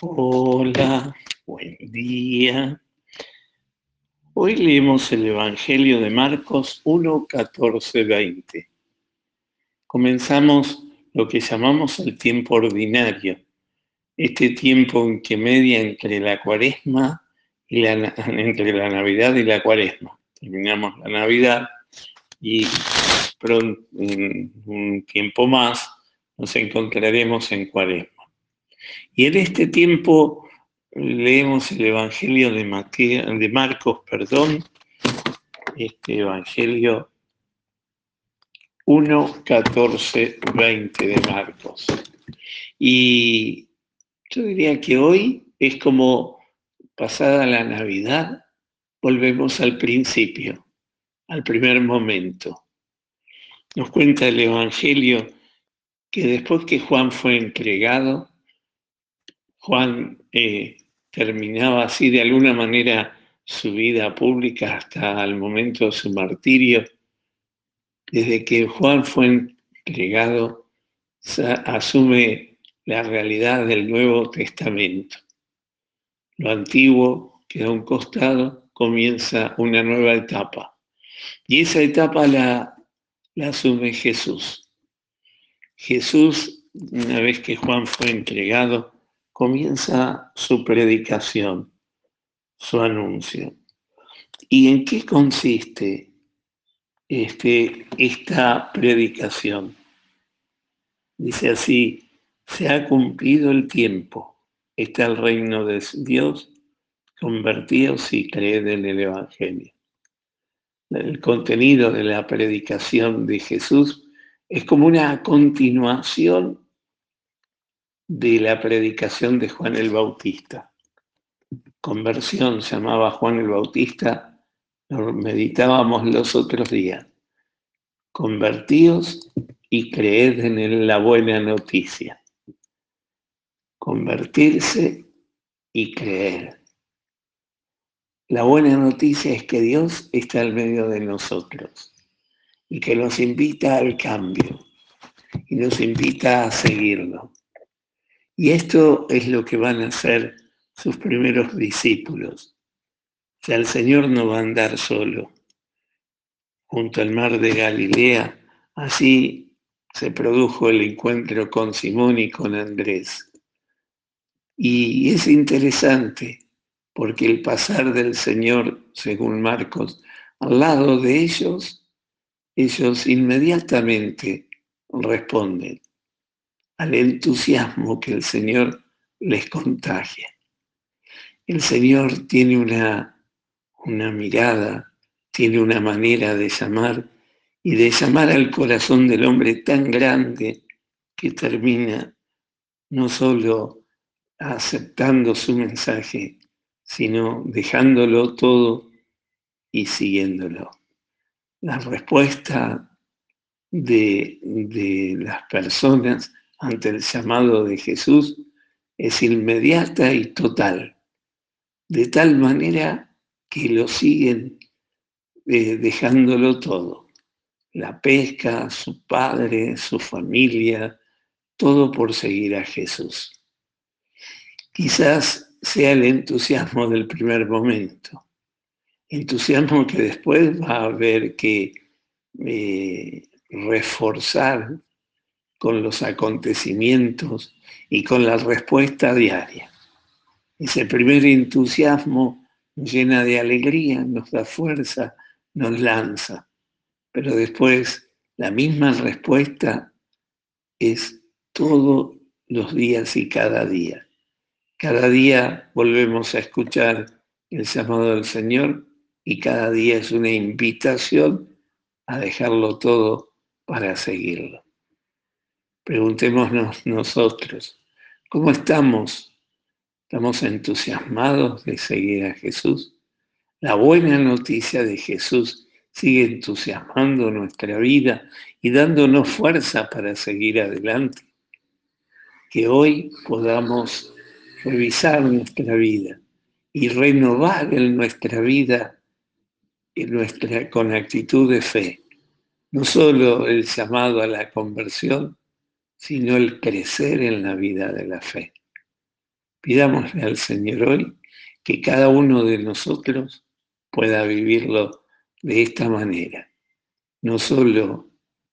Hola, buen día. Hoy leemos el Evangelio de Marcos 1, 14, 20. Comenzamos lo que llamamos el tiempo ordinario, este tiempo en que media entre la cuaresma y la, entre la Navidad y la cuaresma. Terminamos la Navidad y pronto, un tiempo más nos encontraremos en cuaresma. Y en este tiempo leemos el Evangelio de, Marcos, perdón, este Evangelio 1, 14, 20 de Marcos. Y yo diría que hoy es como pasada la Navidad, volvemos al principio, al primer momento. Nos cuenta el Evangelio que después que Juan fue entregado, Juan eh, terminaba así de alguna manera su vida pública hasta el momento de su martirio. Desde que Juan fue entregado, asume la realidad del Nuevo Testamento. Lo antiguo queda a un costado, comienza una nueva etapa. Y esa etapa la, la asume Jesús. Jesús, una vez que Juan fue entregado, comienza su predicación, su anuncio. ¿Y en qué consiste este, esta predicación? Dice así, se ha cumplido el tiempo, está el reino de Dios, convertidos y creed en el Evangelio. El contenido de la predicación de Jesús es como una continuación de la predicación de Juan el Bautista. Conversión llamaba Juan el Bautista, lo meditábamos los otros días. Convertíos y creed en la buena noticia. Convertirse y creer. La buena noticia es que Dios está al medio de nosotros y que nos invita al cambio y nos invita a seguirlo. Y esto es lo que van a hacer sus primeros discípulos. O sea, el Señor no va a andar solo junto al mar de Galilea. Así se produjo el encuentro con Simón y con Andrés. Y es interesante porque el pasar del Señor, según Marcos, al lado de ellos, ellos inmediatamente responden al entusiasmo que el Señor les contagia. El Señor tiene una, una mirada, tiene una manera de llamar y de llamar al corazón del hombre tan grande que termina no solo aceptando su mensaje, sino dejándolo todo y siguiéndolo. La respuesta de, de las personas ante el llamado de Jesús es inmediata y total, de tal manera que lo siguen eh, dejándolo todo, la pesca, su padre, su familia, todo por seguir a Jesús. Quizás sea el entusiasmo del primer momento, entusiasmo que después va a haber que eh, reforzar con los acontecimientos y con la respuesta diaria. Ese primer entusiasmo llena de alegría, nos da fuerza, nos lanza, pero después la misma respuesta es todos los días y cada día. Cada día volvemos a escuchar el llamado del Señor y cada día es una invitación a dejarlo todo para seguirlo. Preguntémonos nosotros, ¿cómo estamos? ¿Estamos entusiasmados de seguir a Jesús? La buena noticia de Jesús sigue entusiasmando nuestra vida y dándonos fuerza para seguir adelante. Que hoy podamos revisar nuestra vida y renovar en nuestra vida con actitud de fe. No solo el llamado a la conversión, sino el crecer en la vida de la fe. Pidámosle al Señor hoy que cada uno de nosotros pueda vivirlo de esta manera. No solo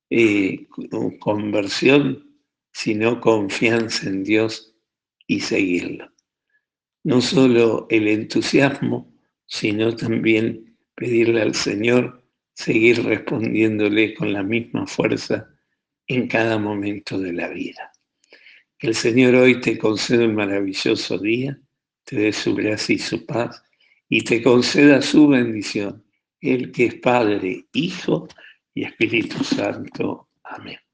eh, conversión, sino confianza en Dios y seguirlo. No solo el entusiasmo, sino también pedirle al Señor seguir respondiéndole con la misma fuerza en cada momento de la vida. Que el Señor hoy te conceda un maravilloso día, te dé su gracia y su paz y te conceda su bendición, el que es Padre, Hijo y Espíritu Santo. Amén.